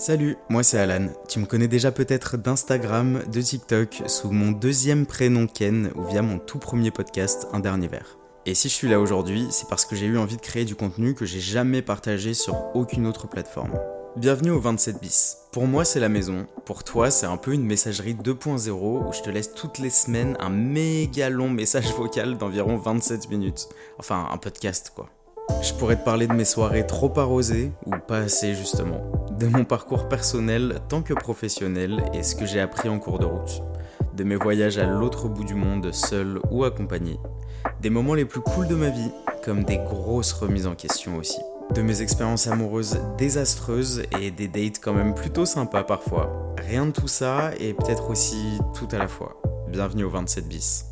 Salut, moi c'est Alan. Tu me connais déjà peut-être d'Instagram, de TikTok, sous mon deuxième prénom Ken ou via mon tout premier podcast Un dernier verre. Et si je suis là aujourd'hui, c'est parce que j'ai eu envie de créer du contenu que j'ai jamais partagé sur aucune autre plateforme. Bienvenue au 27 bis. Pour moi, c'est la maison. Pour toi, c'est un peu une messagerie 2.0 où je te laisse toutes les semaines un méga long message vocal d'environ 27 minutes. Enfin, un podcast quoi. Je pourrais te parler de mes soirées trop arrosées, ou pas assez justement, de mon parcours personnel tant que professionnel et ce que j'ai appris en cours de route, de mes voyages à l'autre bout du monde seul ou accompagné, des moments les plus cools de ma vie, comme des grosses remises en question aussi, de mes expériences amoureuses désastreuses et des dates quand même plutôt sympas parfois. Rien de tout ça et peut-être aussi tout à la fois. Bienvenue au 27 bis.